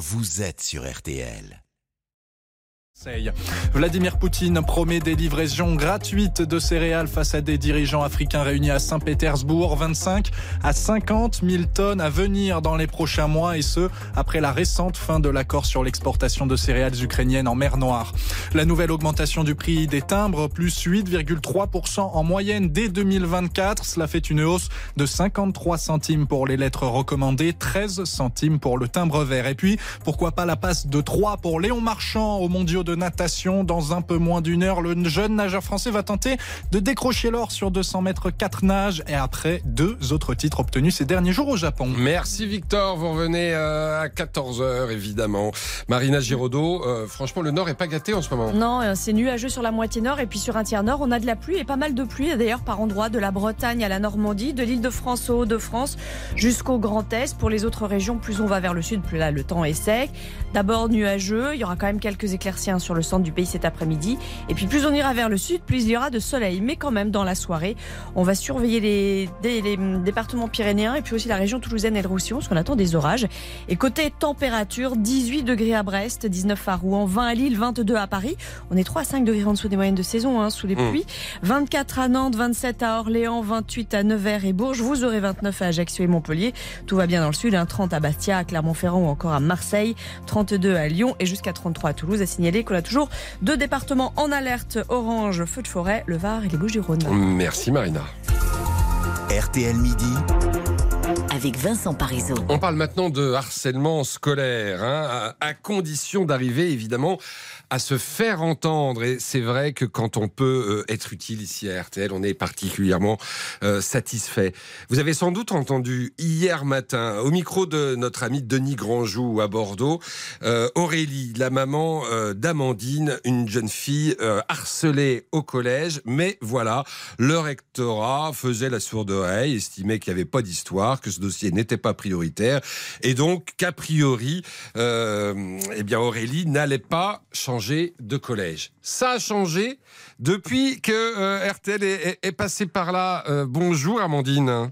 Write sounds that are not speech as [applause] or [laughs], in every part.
vous êtes sur RTL. Vladimir Poutine promet des livraisons gratuites de céréales face à des dirigeants africains réunis à Saint-Pétersbourg. 25 à 50 000 tonnes à venir dans les prochains mois et ce, après la récente fin de l'accord sur l'exportation de céréales ukrainiennes en mer Noire. La nouvelle augmentation du prix des timbres, plus 8,3% en moyenne dès 2024. Cela fait une hausse de 53 centimes pour les lettres recommandées, 13 centimes pour le timbre vert. Et puis, pourquoi pas la passe de 3 pour Léon Marchand au mondiaux de de natation. Dans un peu moins d'une heure, le jeune nageur français va tenter de décrocher l'or sur 200 mètres 4 nages et après deux autres titres obtenus ces derniers jours au Japon. Merci Victor, vous revenez euh, à 14h évidemment. Marina Giraudot, euh, franchement le nord est pas gâté en ce moment. Non, euh, c'est nuageux sur la moitié nord et puis sur un tiers nord, on a de la pluie et pas mal de pluie d'ailleurs par endroits de la Bretagne à la Normandie, de l'île de France au Hauts-de-France jusqu'au Grand Est. Pour les autres régions, plus on va vers le sud, plus là le temps est sec. D'abord nuageux, il y aura quand même quelques éclaircies sur le centre du pays cet après-midi. Et puis plus on ira vers le sud, plus il y aura de soleil. Mais quand même, dans la soirée, on va surveiller les, les, départements pyrénéens et puis aussi la région toulousaine et le Roussillon, parce qu'on attend des orages. Et côté température, 18 degrés à Brest, 19 à Rouen, 20 à Lille, 22 à Paris. On est 3 à 5 degrés en dessous des moyennes de saison, hein, sous les mmh. pluies. 24 à Nantes, 27 à Orléans, 28 à Nevers et Bourges. Vous aurez 29 à Ajaccio et Montpellier. Tout va bien dans le sud, 30 hein. à Bastia, à Clermont-Ferrand ou encore à Marseille, 32 à Lyon et jusqu'à 33 à Toulouse. À signaler qu'on a toujours deux départements en alerte orange, feu de forêt, le Var et les Bouches-du-Rhône. Merci Marina. RTL Midi avec Vincent Parisot. On parle maintenant de harcèlement scolaire, hein, à, condition d'arriver évidemment à se faire entendre. Et c'est vrai que quand on peut euh, être utile ici à RTL, on est particulièrement euh, satisfait. Vous avez sans doute entendu hier matin, au micro de notre ami Denis Grandjou à Bordeaux, euh, Aurélie, la maman d'Amandine, une jeune fille harcelée au collège. Mais voilà, le rectorat faisait la sourde oreille, estimait qu'il n'y avait pas d'histoire, que ce dossier n'était pas prioritaire. Et donc, qu'a priori, eh bien, Aurélie n'allait pas changer de collège. Ça a changé depuis que euh, RTL est, passé par là. Euh, bonjour Amandine.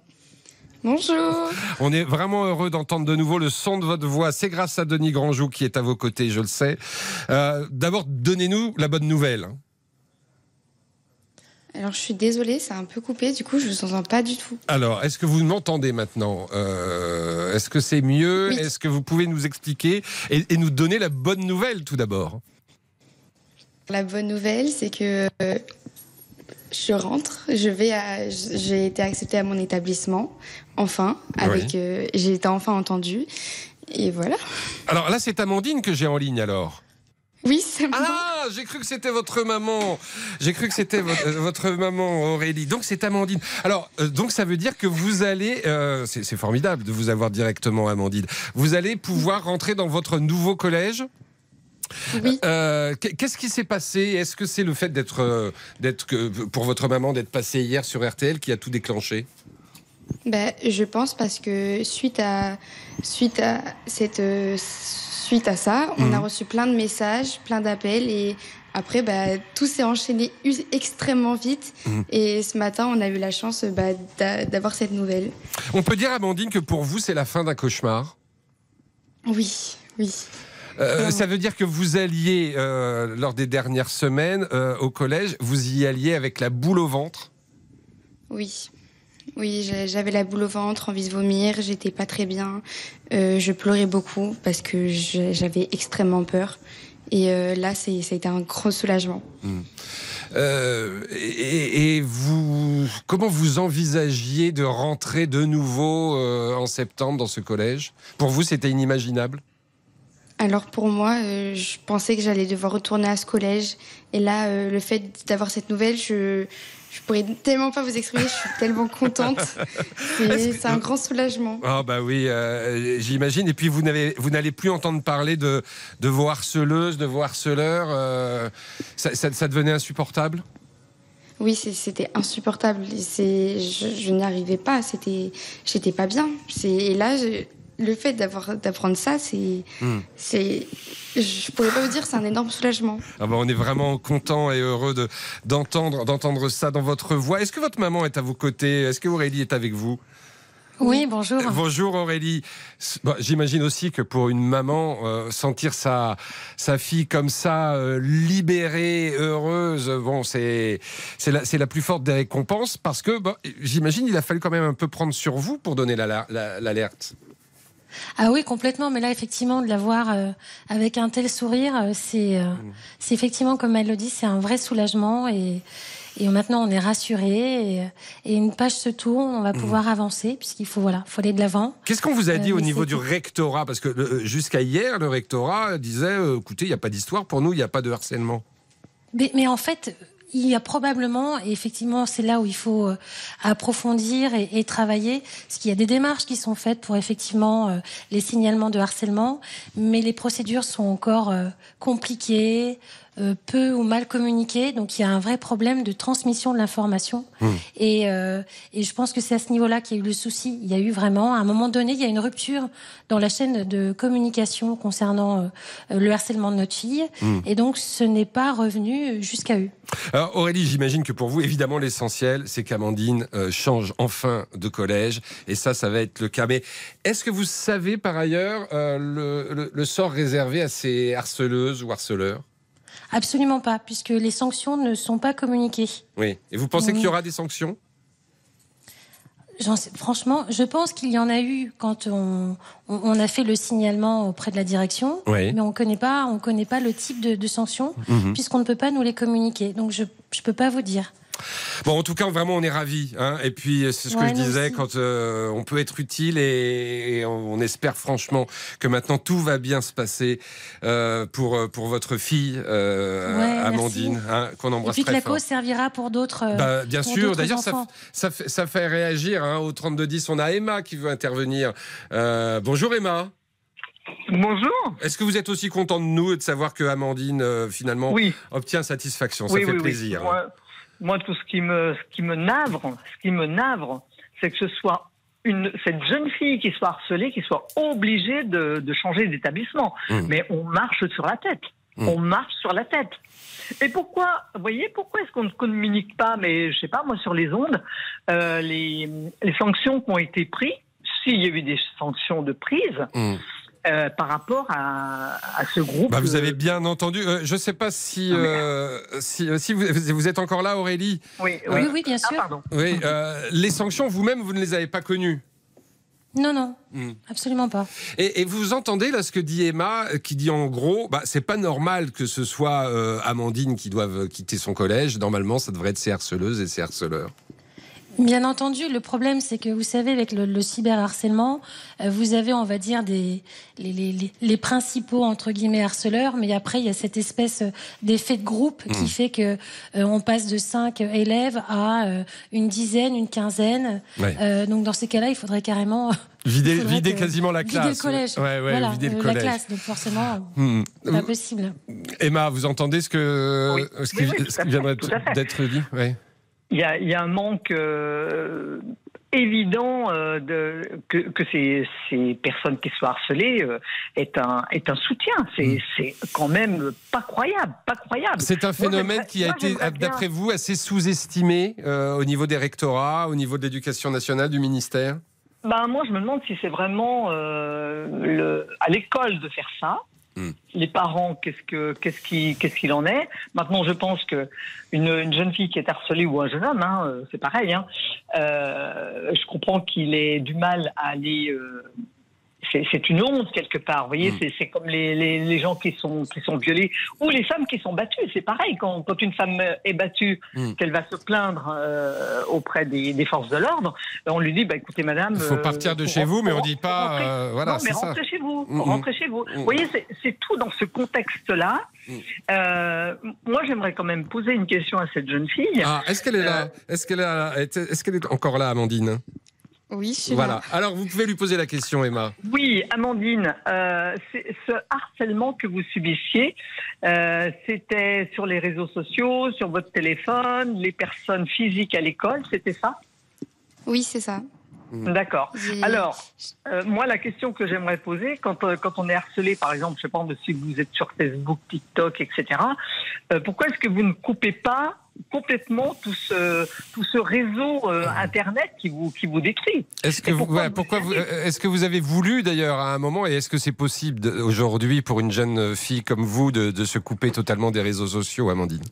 Bonjour. On est vraiment heureux d'entendre de nouveau le son de votre voix. C'est grâce à Denis Grandjou qui est à vos côtés, je le sais. Euh, d'abord, donnez-nous la bonne nouvelle. Alors je suis désolée, c'est un peu coupé, du coup je vous entends pas du tout. Alors, est-ce que vous m'entendez maintenant? Est-ce que c'est mieux? Est-ce que vous pouvez nous expliquer et, et, nous donner la bonne nouvelle tout d'abord? La bonne nouvelle, c'est que euh, je rentre, je vais j'ai été acceptée à mon établissement, enfin, avec, euh, j'ai été enfin entendue, et voilà. Alors là, c'est Amandine que j'ai en ligne alors. Oui, c'est moi. Ah, j'ai cru que c'était votre maman. J'ai cru que c'était votre, maman Aurélie. Donc c'est Amandine. Alors euh, donc ça veut dire que vous allez, c'est formidable de vous avoir directement Amandine. Vous allez pouvoir rentrer dans votre nouveau collège? Oui. Euh, qu'est-ce qui s'est passé? Est-ce que c'est le fait d'être, euh, pour votre maman d'être passée hier sur RTL qui a tout déclenché? Ben, je pense parce que suite à suite à cette euh, suite à ça, on a mhm. reçu plein de messages, plein d'appels et après, bah, tout s'est enchaîné extrêmement vite. Mhm. Et ce matin, on a eu la chance bah, d'avoir cette nouvelle. On peut dire, Amandine, que pour vous, c'est la fin d'un cauchemar? Oui, oui. Euh, ça veut dire que vous alliez, euh, lors des dernières semaines euh, au collège, vous y alliez avec la boule au ventre? Oui. Oui, j'avais la boule au ventre, envie de vomir, j'étais pas très bien. je pleurais beaucoup parce que j'avais extrêmement peur. Et là, ça a été un gros soulagement. Hmm. et, vous, comment vous envisagiez de rentrer de nouveau en septembre dans ce collège? Pour vous, c'était inimaginable? Alors pour moi, euh, je pensais que j'allais devoir retourner à ce collège. Et là, euh, le fait d'avoir cette nouvelle, je je pourrais tellement pas vous exprimer. Je suis tellement contente. [laughs] C'est un grand soulagement. Ah bah oui, euh, j'imagine. Et puis vous n'avez vous n'allez plus entendre parler de de vos harceleuses, de vos harceleurs. Ça, ça, devenait insupportable? Oui, c'était insupportable. Je, je n'y arrivais pas. C'était, j'étais pas bien. Et là, je, le fait d'avoir d'apprendre ça, c'est, c'est, je pourrais pas vous dire, c'est un énorme soulagement. Ah bah, on est vraiment content et heureux de d'entendre d'entendre ça dans votre voix. Est-ce que votre maman est à vos côtés? Est-ce que Aurélie est avec vous? Oui, bonjour. Bonjour Aurélie. Bon, J'imagine aussi que pour une maman, euh, sentir sa, sa fille comme ça, euh, libérée, heureuse, bon, c'est c'est la, c'est la plus forte des récompenses parce que bon, j'imagine il a fallu quand même un peu prendre sur vous pour donner la- la- l'alerte. Ah oui, complètement. Mais là, effectivement, de la voir euh, avec un tel sourire, euh, c'est euh, c'est effectivement, comme elle le dit, c'est un vrai soulagement. Et, et maintenant, on est rassuré. Et, et une page se tourne, on va pouvoir avancer, puisqu'il faut, voilà, faut aller de l'avant. Qu'est-ce qu'on vous a dit au niveau du rectorat? Parce que jusqu'à hier, le rectorat disait écoutez, il n'y a pas d'histoire pour nous, il n'y a pas de harcèlement. Mais, mais en fait, il y a probablement, et effectivement, c'est là où il faut euh, approfondir et, travailler, parce qu'il y a des démarches qui sont faites pour effectivement euh, les signalements de harcèlement, mais les procédures sont encore euh, compliquées, peu ou mal communiquées, donc il y a un vrai problème de transmission de l'information. Et, euh, et je pense que c'est à ce niveau-là qu'il y a eu le souci. Il y a eu vraiment, à un moment donné, il y a une rupture dans la chaîne de communication concernant euh, le harcèlement de notre fille, et donc ce n'est pas revenu jusqu'à eux. Alors Aurélie, j'imagine que pour vous, évidemment, l'essentiel, c'est qu'Amandine euh, change enfin de collège, et ça, ça va être le cas. Mais est-ce que vous savez par ailleurs euh, le, le- le sort réservé à ces harceleuses ou harceleurs? Absolument pas, puisque les sanctions ne sont pas communiquées. Oui. Et vous pensez Oui. qu'il y aura des sanctions? Sais- franchement, je pense qu'il y en a eu quand on, on, on a fait le signalement auprès de la direction, Oui. mais on connaît pas, on connaît pas le type de, de sanctions, Mhm. puisqu'on ne peut pas nous les communiquer. Donc je je peux pas vous dire. Bon, en tout cas, vraiment, on est ravis. Hein et puis, c'est ce que Ouais, je disais, aussi. quand euh, on peut être utile et, et on, on espère franchement que maintenant tout va bien se passer euh, pour euh, pour votre fille euh, Ouais, Amandine, hein, qu'on Et embrasse puis que très la fort. cause servira pour d'autres. euh, Bah, bien pour sûr. D'ailleurs, ça, fait, ça fait réagir hein, au 3210. On a Emma qui veut intervenir. Euh, bonjour Emma. Bonjour. Est-ce que vous êtes aussi content de nous et de savoir que Amandine euh, finalement Oui, obtient satisfaction? Ça oui, fait oui, oui. plaisir. Moi, moi, tout ce qui me, ce qui me navre, ce qui me navre, c'est que ce soit une, cette jeune fille qui soit harcelée, qui soit obligée de, de changer d'établissement. Mm. Mais on marche sur la tête. Mm. On marche sur la tête. Et pourquoi, vous voyez, pourquoi est-ce qu'on ne communique pas, mais je sais pas, moi, sur les ondes, euh, les, les sanctions qui ont été prises, s'il y a eu des sanctions de prise, Mm. Euh, par rapport à, à ce groupe. Bah, vous avez bien entendu. Euh, je ne sais pas si, euh, si, si vous, vous êtes encore là, Aurélie. Oui, Oui, oui, bien Ah, sûr. pardon. Oui, euh, les sanctions, vous-même, vous ne les avez pas connues. non, non, Mm. absolument pas. Et, et vous entendez là ce que dit Emma, qui dit en gros, bah, c'est pas normal que ce soit euh, Amandine qui doive quitter son collège. Normalement, ça devrait être ses harceleuses et ses harceleurs. Bien entendu, le problème, c'est que vous savez, avec le, le cyberharcèlement, euh, vous avez, on va dire, des, les, les, les- les principaux, entre guillemets, harceleurs, mais après, il y a cette espèce euh, d'effet de groupe qui fait que euh, on passe de 5 élèves à euh, une dizaine, une quinzaine. Ouais. Euh, donc, dans ces cas-là, il faudrait carrément [laughs] Vider, faudrait vider que- quasiment la vider classe. le collège. Ouais, ouais, voilà, vider le collège. la classe. Donc, forcément, Hmm. c'est pas possible. Emma, vous entendez ce que Oui. ce qui, Oui, oui, ce fait. d'être dit? Ouais. Il y a, il y a un manque euh, évident euh, de, que, que ces, ces personnes qui soient harcelées euh, est, un, est un soutien. C'est Mm. c'est quand même pas croyable, pas croyable. C'est un phénomène qui a moi, été, d'après vous, assez sous-estimé euh, au niveau des rectorats, au niveau de l'éducation nationale, du ministère? Ben, moi, je me demande si c'est vraiment le, à l'école de faire ça. Les parents, qu'est-ce que qu'est-ce qui qu'est-ce qu'il en est? Maintenant, je pense que une, une jeune fille qui est harcelée ou un jeune homme, hein, euh, c'est pareil. Hein, euh, je comprends qu'il ait du mal à aller. euh, c'est une honte quelque part. Vous voyez, Hmm. c'est- comme les, les, les gens qui sont qui sont violés ou les femmes qui sont battues. C'est pareil quand, quand une femme est battue, Hmm. qu'elle va se plaindre euh, auprès des, des forces de l'ordre, on lui dit bah écoutez madame, Il faut euh, partir de chez vous, mais on faut dit pas. rentrer. euh, voilà, non, mais ça. rentrez chez vous. Mhm. Rentrez chez vous. Vous voyez, c'est- tout dans ce contexte-là. Euh, moi, j'aimerais quand même poser une question à cette jeune fille. Ah, est-ce qu'elle est là? Est-ce qu'elle est, là est-ce qu'elle est encore là, Amandine? Oui, je suis Voilà. là. Alors, vous pouvez lui poser la question, Emma. Oui, Amandine, euh, ce harcèlement que vous subissiez, euh, c'était sur les réseaux sociaux, sur votre téléphone, les personnes physiques à l'école, c'était ça? Oui, c'est ça. D'accord. J'ai- Alors, euh, moi, la question que j'aimerais poser, quand, euh, quand on est harcelé, par exemple, je sais pas, si vous êtes sur Facebook, TikTok, etc., euh, pourquoi est-ce que vous ne coupez pas complètement tout ce, tout ce réseau euh, Internet qui vous, qui vous décrit. Est-ce que, vous, pourquoi ouais, vous pourquoi est-ce que vous avez voulu d'ailleurs à un moment, et est-ce que c'est possible aujourd'hui pour une jeune fille comme vous de, de se couper totalement des réseaux sociaux, Amandine?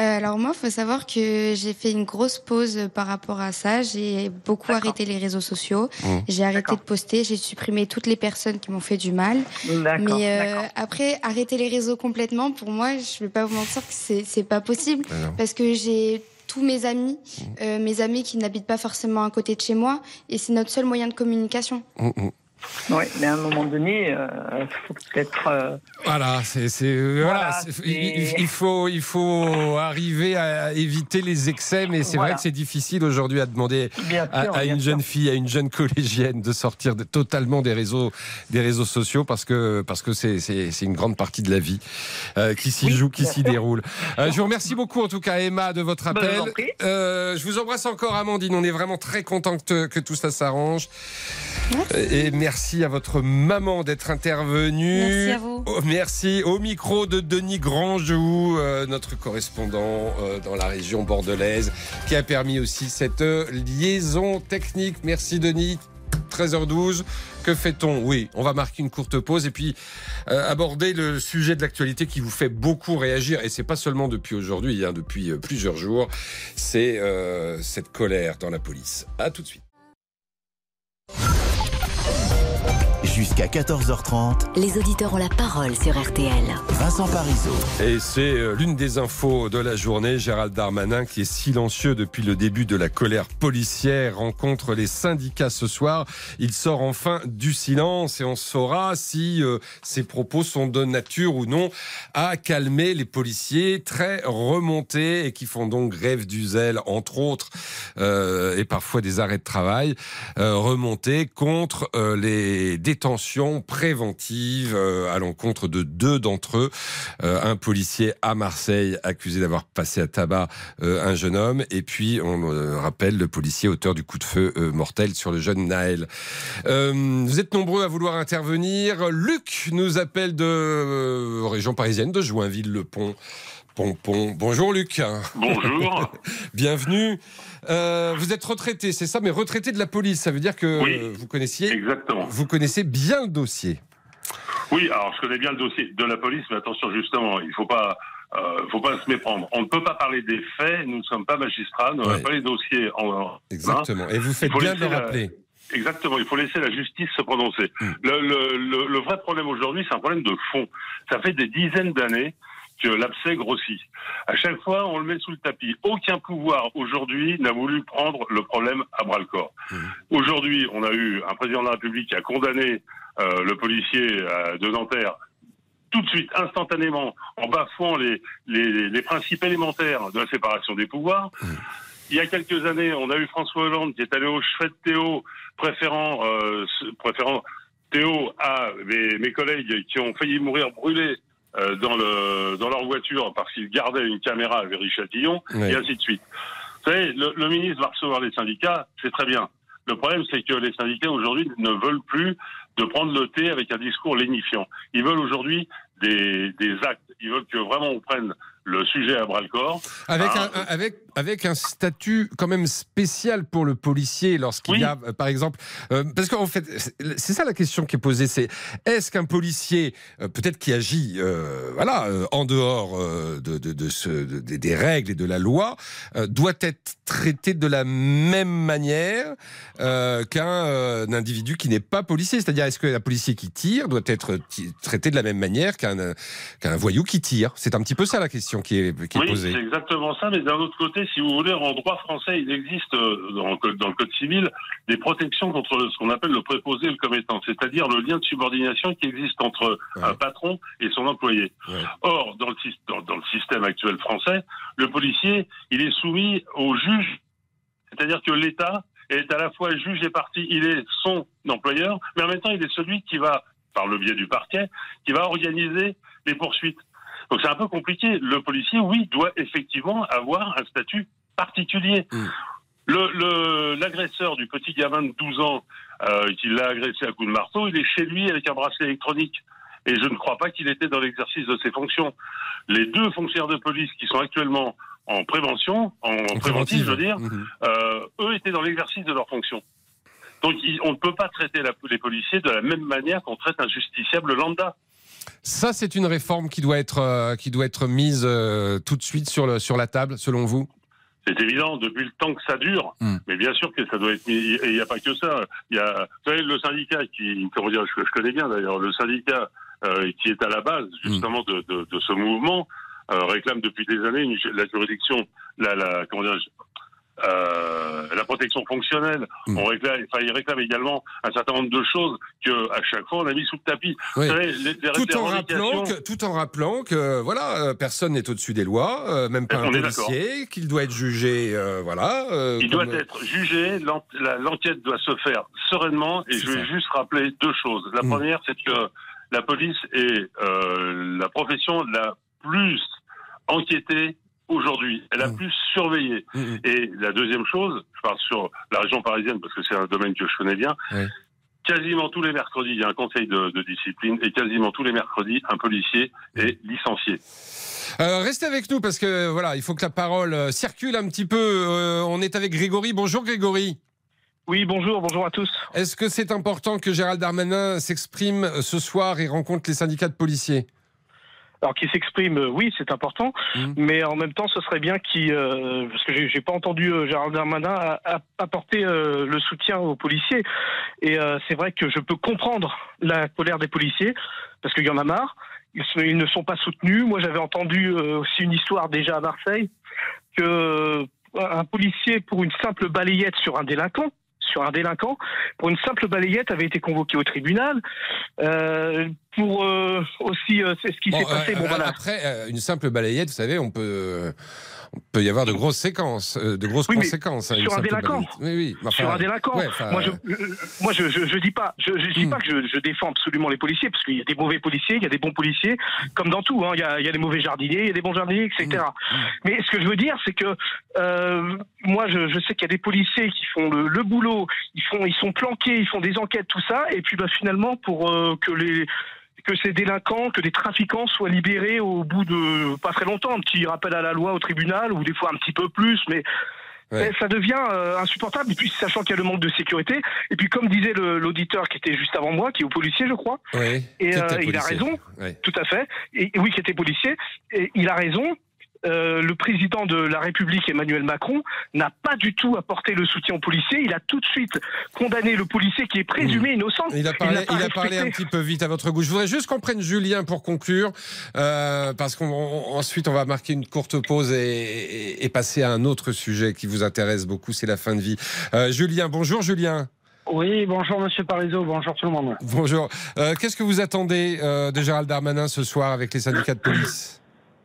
Alors moi, faut savoir que j'ai fait une grosse pause par rapport à ça. J'ai beaucoup arrêté les réseaux sociaux. Mmh. J'ai arrêté de poster. J'ai supprimé toutes les personnes qui m'ont fait du mal. Mais euh, après, arrêter les réseaux complètement, pour moi, je vais pas vous mentir que c'est c'est pas possible parce que j'ai tous mes amis, Mmh. euh, mes amis qui n'habitent pas forcément à côté de chez moi, et c'est notre seul moyen de communication. Mm, mm. Ouais, mais à un moment donné, euh, faut peut-être. euh, Voilà, c'est, c'est- euh, voilà, Voilà, il, il faut, il faut arriver à éviter les excès, mais c'est Voilà. vrai que c'est difficile aujourd'hui à demander bien à, sûr. à bien une sûr. jeune fille, à une jeune collégienne de sortir de- totalement des réseaux, des réseaux sociaux parce que parce que c'est, c'est, c'est une grande partie de la vie euh, qui s'y Oui, joue, qui s'y sûr. déroule. Euh, je vous remercie beaucoup en tout cas Emma de votre je appel. vous. Euh, je vous embrasse encore Amandine. On est vraiment très content que, que tout ça s'arrange. Et merci à votre maman d'être intervenue. Merci à vous. Oh, merci. Au micro de Denis Grandjou, euh, notre correspondant euh, dans la région bordelaise, qui a permis aussi cette euh, liaison technique. Merci Denis. 13h12, que fait-on? Oui, on va marquer une courte pause et puis euh, aborder le sujet de l'actualité qui vous fait beaucoup réagir. Et c'est pas seulement depuis aujourd'hui, hein, depuis plusieurs jours. C'est euh, cette colère dans la police. À tout de suite. Jusqu'à 14h30, Les auditeurs ont la parole sur RTL. Vincent Parisot. Et c'est euh, l'une des infos de la journée. Gérald Darmanin, qui est silencieux depuis le début de la colère policière, rencontre les syndicats ce soir. Il sort enfin du silence et on saura si euh, ses propos sont de nature ou non à calmer les policiers très remontés et qui font donc grève du zèle, entre autres, euh, et parfois des arrêts de travail, euh, remontés contre euh, les détentions préventives euh, à l'encontre de deux d'entre eux. Euh, un policier à Marseille accusé d'avoir passé à tabac euh, un jeune homme, et puis on rappelle le policier auteur du coup de feu mortel sur le jeune Naël. Vous êtes nombreux à vouloir intervenir. Luc nous appelle de région parisienne, de Joinville-le-Pont. Pompon. Bonjour Luc. Bonjour. [laughs] Bienvenue. Euh, vous êtes retraité, c'est ça, mais retraité de la police. Ça veut dire que Oui. vous connaissiez, Exactement. vous connaissez bien le dossier. Oui, alors je connais bien le dossier de la police, mais attention justement, il faut pas, euh, faut pas se méprendre. On ne peut pas parler des faits. Nous ne sommes pas magistrats. Nous Ouais. n'avons pas les dossiers en. Exactement. Et vous faites bien de le rappeler. Exactement, il faut laisser la justice se prononcer. Mm. Le, le, le, le vrai problème aujourd'hui, c'est un problème de fond. Ça fait des dizaines d'années que l'abcès grossit. À chaque fois, on le met sous le tapis. Aucun pouvoir aujourd'hui n'a voulu prendre le problème à bras le corps. Mm. Aujourd'hui, on a eu un président de la République qui a condamné euh, le policier euh, de Nanterre tout de suite, instantanément, en bafouant les, les, les principes élémentaires de la séparation des pouvoirs. Il y a quelques années, on a eu François Hollande qui est allé au chevet de Théo, préférant, euh, préférant Théo à mes, mes collègues qui ont failli mourir brûlés dans, le, dans leur voiture parce qu'ils gardaient une caméra à Véry-Châtillon, Ouais. et ainsi de suite. Vous savez, le, le ministre va recevoir les syndicats, c'est très bien. Le problème, c'est que les syndicats aujourd'hui ne veulent plus de prendre le thé avec un discours lénifiant. Ils veulent aujourd'hui des, des actes. Ils veulent que vraiment on prenne le sujet à bras le corps. Avec, Ah. un, avec, avec un statut quand même spécial pour le policier lorsqu'il Oui. y a, euh, par exemple, euh, parce qu'en fait, c'est ça la question qui est posée, c'est est-ce qu'un policier, euh, peut-être qui agit, euh, voilà, en dehors de, de, de ce, de- des- règles et de la loi, doit être traité de la même manière qu'un un individu qui n'est pas policier? C'est-à-dire, est-ce qu'un policier qui tire doit être traité de la même manière qu'un qu'un voyou qui tire? C'est un petit peu ça la question qui est, qui est Oui, posée. c'est exactement ça. Mais d'un autre côté, si vous voulez, en droit français, il existe euh, dans le, code, dans le code civil des protections contre ce qu'on appelle le préposé et le commettant, c'est-à-dire le lien de subordination qui existe entre Ouais. un patron et son employé. Ouais. Or, dans le, dans, dans le système actuel français, le policier, il est soumis au juge, c'est-à-dire que l'État est à la fois juge et partie. Il est son employeur, mais en même temps, il est celui qui va, par le biais du parquet, qui va organiser les poursuites. Donc c'est un peu compliqué. Le policier, oui, doit effectivement avoir un statut particulier. Mm. Le- le- L'agresseur du petit gamin de 12 ans euh, qui l'a agressé à coups de marteau, il est chez lui avec un bracelet électronique. Et je ne crois pas qu'il était dans l'exercice de ses fonctions. Les deux fonctionnaires de police qui sont actuellement en prévention, en, En préventif, je veux dire, euh, eux étaient dans l'exercice de leur fonction. Donc on ne peut pas traiter la- les policiers de la même manière qu'on traite un justiciable lambda. Ça, c'est une réforme qui doit être, euh, qui doit être mise euh, tout de suite sur, le, sur la table, selon vous? C'est évident, depuis le temps que ça dure. Hmm. Mais bien sûr que ça doit être mis. Et il n'y a pas que ça. Il y a, vous savez, le syndicat qui, comment dire, je, je connais bien d'ailleurs, le syndicat euh, qui est à la base justement de, de, de ce mouvement réclame depuis des années une- la juridiction, la, la, comment dire, euh, la protection fonctionnelle. Hmm. On réclame, enfin, il réclame également un certain nombre de choses que à chaque fois on a mis sous le tapis. Oui. Vous savez, les, les- tout en, rappelant que, tout en rappelant que voilà, euh, personne n'est au-dessus des lois, euh, même pas un policier, qu'il doit être jugé, euh, voilà. Il comme- doit être jugé, l'enquête doit se faire sereinement et je vais ça. juste rappeler deux choses. La Mm. première, c'est que la police est la profession la plus enquêtée aujourd'hui, elle a Mm. plus surveillé. Mm, mm. Et la deuxième chose, je parle sur la région parisienne parce que c'est un domaine que je connais bien, quasiment tous les mercredis, il y a un conseil de, de discipline et quasiment tous les mercredis, un policier est licencié. Euh, restez avec nous parce que voilà, il faut que la parole euh, circule un petit peu. Euh, on est avec Grégory. Bonjour Grégory. Oui, bonjour, bonjour à tous. Est-ce que c'est important que Gérald Darmanin s'exprime ce soir et rencontre les syndicats de policiers? Alors qu'il s'exprime, euh, oui, c'est important, Mhm. mais en même temps, ce serait bien qu'il, euh, parce que j'ai j'ai pas entendu euh, Gérald Darmanin apporter euh, le soutien aux policiers, et euh, c'est vrai que je peux comprendre la colère des policiers, parce qu'il y en a marre. Ils, ne sont pas soutenus. Moi, j'avais entendu euh, aussi une histoire déjà à Marseille que euh, un policier pour une simple balayette sur un délinquant sur un délinquant, pour une simple balayette, avait été convoqué au tribunal. Euh, pour euh, aussi, euh, c'est ce qui Bon, s'est passé. bon, euh, voilà. Après, une simple balayette, vous savez, on peut, on peut y avoir de grosses séquences, de grosses Oui, conséquences. une sur un délinquant. Oui, oui. sur un délinquant. ouais, enfin, moi, je, moi, je, je, je dis pas, je, je dis Hmm. pas que je, défends absolument les policiers, parce qu'il y a des mauvais policiers, il y a des bons policiers, comme dans tout. hein. Il y, a, il y a des mauvais jardiniers, il y a des bons jardiniers, etc. Hmm. Mais ce que je veux dire, c'est que euh, moi, je, sais qu'il y a des policiers qui font le, le boulot, ils font, ils sont planqués, ils font des enquêtes, tout ça, et puis bah, finalement, pour que les que ces délinquants, que des trafiquants soient libérés au bout de pas très longtemps, un petit rappel à la loi au tribunal, ou des fois un petit peu plus, mais Ouais. eh, ça devient euh, insupportable. Et puis sachant qu'il y a le manque de sécurité, et puis comme disait l'auditeur qui était juste avant moi, qui est au policier, je crois, et euh, il a raison, Ouais. tout à fait, et oui, qui était policier, et il a raison. Euh, le président de la République, Emmanuel Macron, n'a pas du tout apporté le soutien aux policiers. Il a tout de suite condamné le policier qui est présumé innocent. Il a parlé, n'a pas il a parlé un petit peu vite à votre goût. Je voudrais juste qu'on prenne Julien pour conclure, euh, parce qu'ensuite on, va marquer une courte pause et, et- et passer à un autre sujet qui vous intéresse beaucoup, c'est la fin de vie. Euh, Julien, bonjour Julien. Oui, bonjour Monsieur Parizeau, bonjour tout le monde. Bonjour. Euh, Qu'est-ce que vous attendez euh, de Gérald Darmanin ce soir avec les syndicats de police?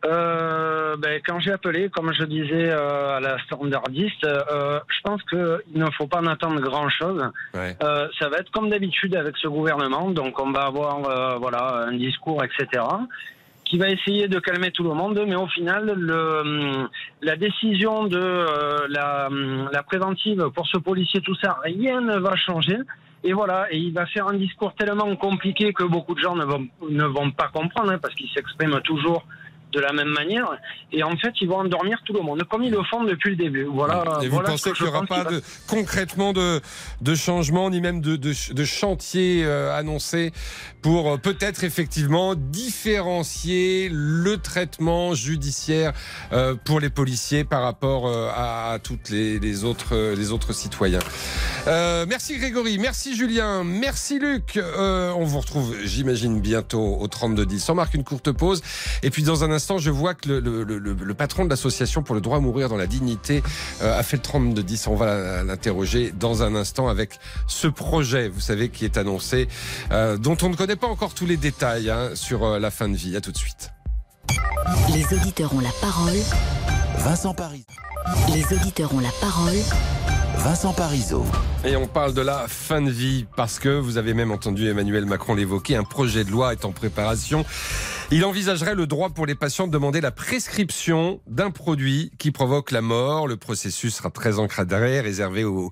Euh, ben, quand j'ai appelé, comme je disais euh, à la standardiste, euh, je pense qu'il ne faut pas en attendre grand-chose. Ouais. Euh, ça va être comme d'habitude avec ce gouvernement, donc on va avoir euh, voilà un discours, etc., qui va essayer de calmer tout le monde, mais au final, le, la décision de euh, la, la préventive pour ce policier, tout ça, rien ne va changer. Et voilà, et il va faire un discours tellement compliqué que beaucoup de gens ne vont, ne vont pas comprendre, hein, parce qu'il s'exprime toujours de la même manière. Et en fait, ils vont endormir tout le monde, comme ils le font depuis le début. Voilà. Et vous voilà pensez qu'il n'y aura pas de, concrètement de, de changement, ni même de, de, de chantier euh, annoncé pour euh, peut-être effectivement différencier le traitement judiciaire euh, pour les policiers par rapport à, à toutes les, les autres, les autres citoyens. Merci Grégory, merci Julien, merci Luc. On vous retrouve, j'imagine, bientôt au 32-10. On marque une courte pause. Et puis dans un instant, je vois que le, le, le, le patron de l'association pour le droit à mourir dans la dignité euh, a fait le 32-10. On va l'interroger dans un instant avec ce projet, vous savez, qui est annoncé, euh, dont on ne connaît pas encore tous les détails hein, sur euh, la fin de vie. À tout de suite. Les auditeurs ont la parole. Vincent Paris. Les auditeurs ont la parole. Vincent Parisot. Et on parle de la fin de vie parce que vous avez même entendu Emmanuel Macron l'évoquer. Un projet de loi est en préparation Il envisagerait le droit pour les patients de demander la prescription d'un produit qui provoque la mort. Le processus sera très encadré, réservé aux,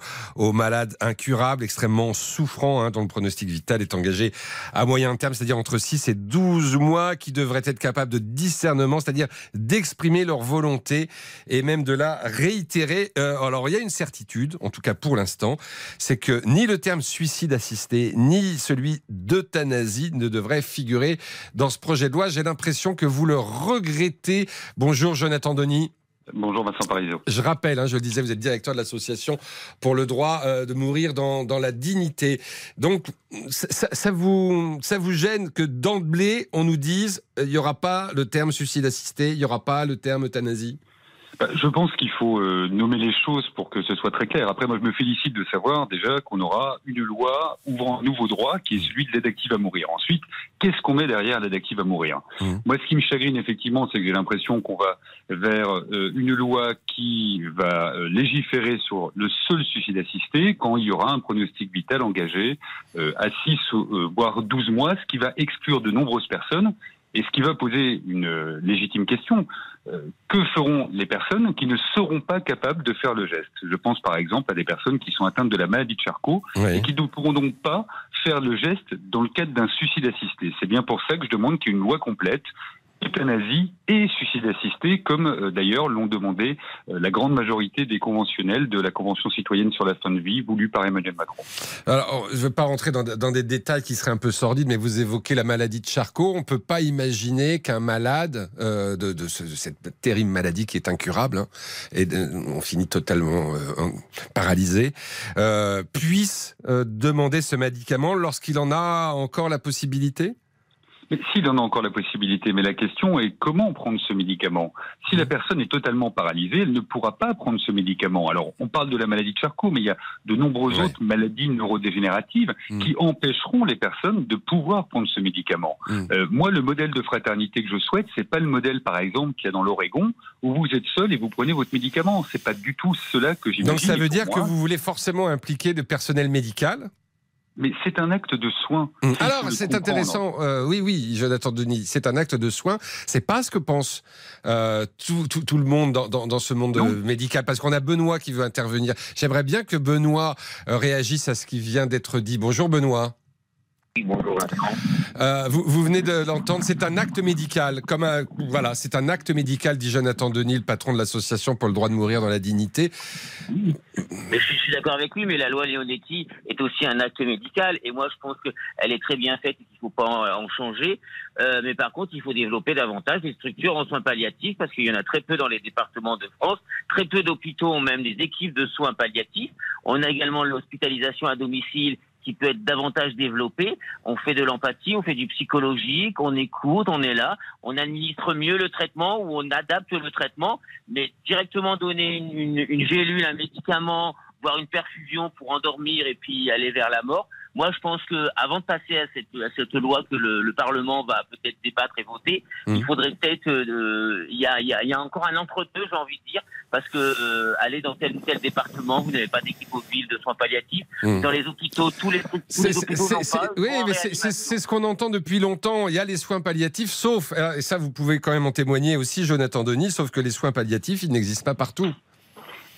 malades incurables, extrêmement souffrants, hein, dont le pronostic vital est engagé à moyen terme, c'est-à-dire entre 6 et 12 mois, qui devraient être capables de discernement, c'est-à-dire d'exprimer leur volonté et même de la réitérer. Euh, alors il y a une certitude, en tout cas pour l'instant, c'est que ni le terme suicide assisté, ni celui d'euthanasie ne devraient figurer dans ce projet de loi. J'ai l'impression que vous le regrettez. Bonjour Jonathan Denis. Bonjour Vincent Parisot. Je rappelle, hein, je le disais, vous êtes directeur de l'association pour le droit euh, de mourir dans, dans, la dignité. Donc, ça, ça, vous, ça vous gêne que d'emblée, on nous dise, euh, il n'y aura pas le terme suicide assisté, il n'y aura pas le terme euthanasie? Je pense qu'il faut euh, nommer les choses pour que ce soit très clair. Après, moi, je me félicite de savoir déjà qu'on aura une loi ouvrant un nouveau droit qui est celui de l'aide active à mourir. Ensuite, qu'est-ce qu'on met derrière l'aide active à mourir? Mmh. Moi, ce qui me chagrine effectivement, c'est que j'ai l'impression qu'on va vers euh, une loi qui va euh, légiférer sur le seul suicide assisté quand il y aura un pronostic vital engagé à 6 voire 12 mois, ce qui va exclure de nombreuses personnes et ce qui va poser une légitime question, euh, que feront les personnes qui ne seront pas capables de faire le geste? Je pense par exemple à des personnes qui sont atteintes de la maladie de Charcot et qui ne pourront donc pas faire le geste dans le cadre d'un suicide assisté. C'est bien pour ça que je demande qu'il y ait une loi complète euthanasie et suicide assisté, comme euh, d'ailleurs l'ont demandé euh, la grande majorité des conventionnels de la Convention citoyenne sur la fin de vie voulue par Emmanuel Macron. Alors, je ne veux pas rentrer dans, des détails qui seraient un peu sordides, mais vous évoquez la maladie de Charcot. On ne peut pas imaginer qu'un malade euh, de, de, ce, de, cette terrible maladie qui est incurable, hein, et on finit totalement paralysé, puisse demander ce médicament lorsqu'il en a encore la possibilité? S'il en a encore la possibilité, mais la question est comment prendre ce médicament? Si la personne est totalement paralysée, elle ne pourra pas prendre ce médicament. Alors, on parle de la maladie de Charcot, mais il y a de nombreuses autres maladies neurodégénératives mm. qui empêcheront les personnes de pouvoir prendre ce médicament. Mm. Euh, moi, le modèle de fraternité que je souhaite, c'est pas le modèle, par exemple, qu'il y a dans l'Oregon, où vous êtes seul et vous prenez votre médicament. C'est pas du tout cela que j'imagine. Donc, ça veut dire que vous voulez forcément impliquer de personnel médical mais c'est un acte de soin. Mmh. Alors, c'est intéressant. Euh, oui, oui, Jonathan Denis, c'est un acte de soin. C'est pas ce que pense euh, tout, tout, tout, le monde dans, dans, dans ce monde médical, parce qu'on a Benoît qui veut intervenir. J'aimerais bien que Benoît euh, réagisse à ce qui vient d'être dit. Bonjour, Benoît. Bonjour euh, vous, venez de l'entendre, c'est un acte médical. Comme voilà, c'est un acte médical, dit Jonathan Denis, le patron de l'association pour le droit de mourir dans la dignité. Mais je, suis d'accord avec lui, mais la loi Leonetti est aussi un acte médical, et moi je pense qu'elle est très bien faite et qu'il ne faut pas en, changer. Euh, mais par contre, il faut développer davantage des structures en soins palliatifs parce qu'il y en a très peu dans les départements de France. Très peu d'hôpitaux ont même des équipes de soins palliatifs. On a également l'hospitalisation à domicile qui peut être davantage développé. On fait de l'empathie, on fait du psychologique, on écoute, on est là, on administre mieux le traitement ou on adapte le traitement, mais directement donner une, une, un médicament, voire une perfusion pour endormir et puis aller vers la mort, moi, je pense que avant de passer à cette, à cette loi que le, le Parlement va peut-être débattre et voter, mmh. il faudrait peut-être, euh, il y, a, y, a, y, a, encore un entre-deux, j'ai envie de dire, parce que euh, aller dans tel ou tel département, vous n'avez pas d'équipe mobile de soins palliatifs. Mmh. Dans les hôpitaux, tous les, tous les hôpitaux n'ont pas. Oui, mais c'est ce qu'on entend depuis longtemps. Il y a les soins palliatifs, sauf, et ça, vous pouvez quand même en témoigner aussi, Jonathan Denis, sauf que les soins palliatifs, ils n'existent pas partout.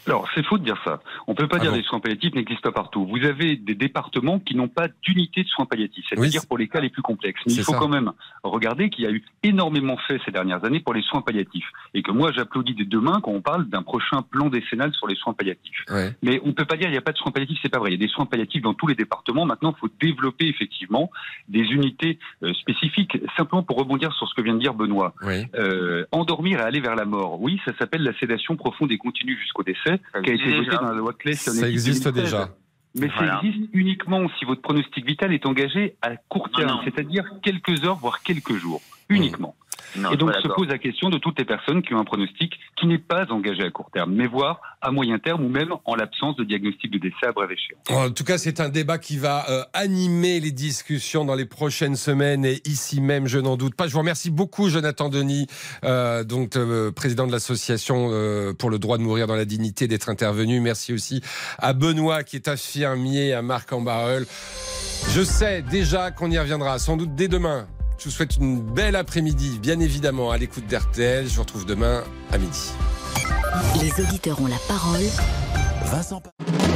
Alors, c'est faux de dire ça. On ne peut pas ah dire que les soins palliatifs n'existent pas partout. Vous avez des départements qui n'ont pas d'unité de soins palliatifs, c'est-à-dire pour les cas les plus complexes. Mais il faut ça. quand même regarder qu'il y a eu énormément fait ces dernières années pour les soins palliatifs. Et que moi, j'applaudis des deux mains quand on parle d'un prochain plan décennal sur les soins palliatifs. Ouais. Mais on ne peut pas dire qu'il n'y a pas de soins palliatifs, c'est pas vrai. Il y a des soins palliatifs dans tous les départements. Maintenant, il faut développer effectivement des unités euh, spécifiques. Simplement pour rebondir sur ce que vient de dire Benoît. Oui. Euh, endormir et aller vers la mort. Oui, ça s'appelle la sédation profonde et continue jusqu'au décès qui a été voté dans la loi clé. Ça existe déjà. Mais voilà. ça existe uniquement si votre pronostic vital est engagé à court terme, c'est-à-dire quelques heures, voire quelques jours, uniquement. Mmh. Non, et donc se pose la question de toutes les personnes qui ont un pronostic qui n'est pas engagé à court terme, mais voire à moyen terme ou même en l'absence de diagnostic de décès à brève échéance. En tout cas, c'est un débat qui va euh, animer les discussions dans les prochaines semaines et ici même, je n'en doute pas. Je vous remercie beaucoup, Jonathan Denis, euh, donc euh, président de l'association euh, pour le droit de mourir dans la dignité, d'être intervenu. Merci aussi à Benoît qui est infirmier à Marc en Je sais déjà qu'on y reviendra, sans doute dès demain Je vous souhaite une belle après-midi, bien évidemment, à l'écoute d'RTL. Je vous retrouve demain à midi. Les auditeurs ont la parole. Vincent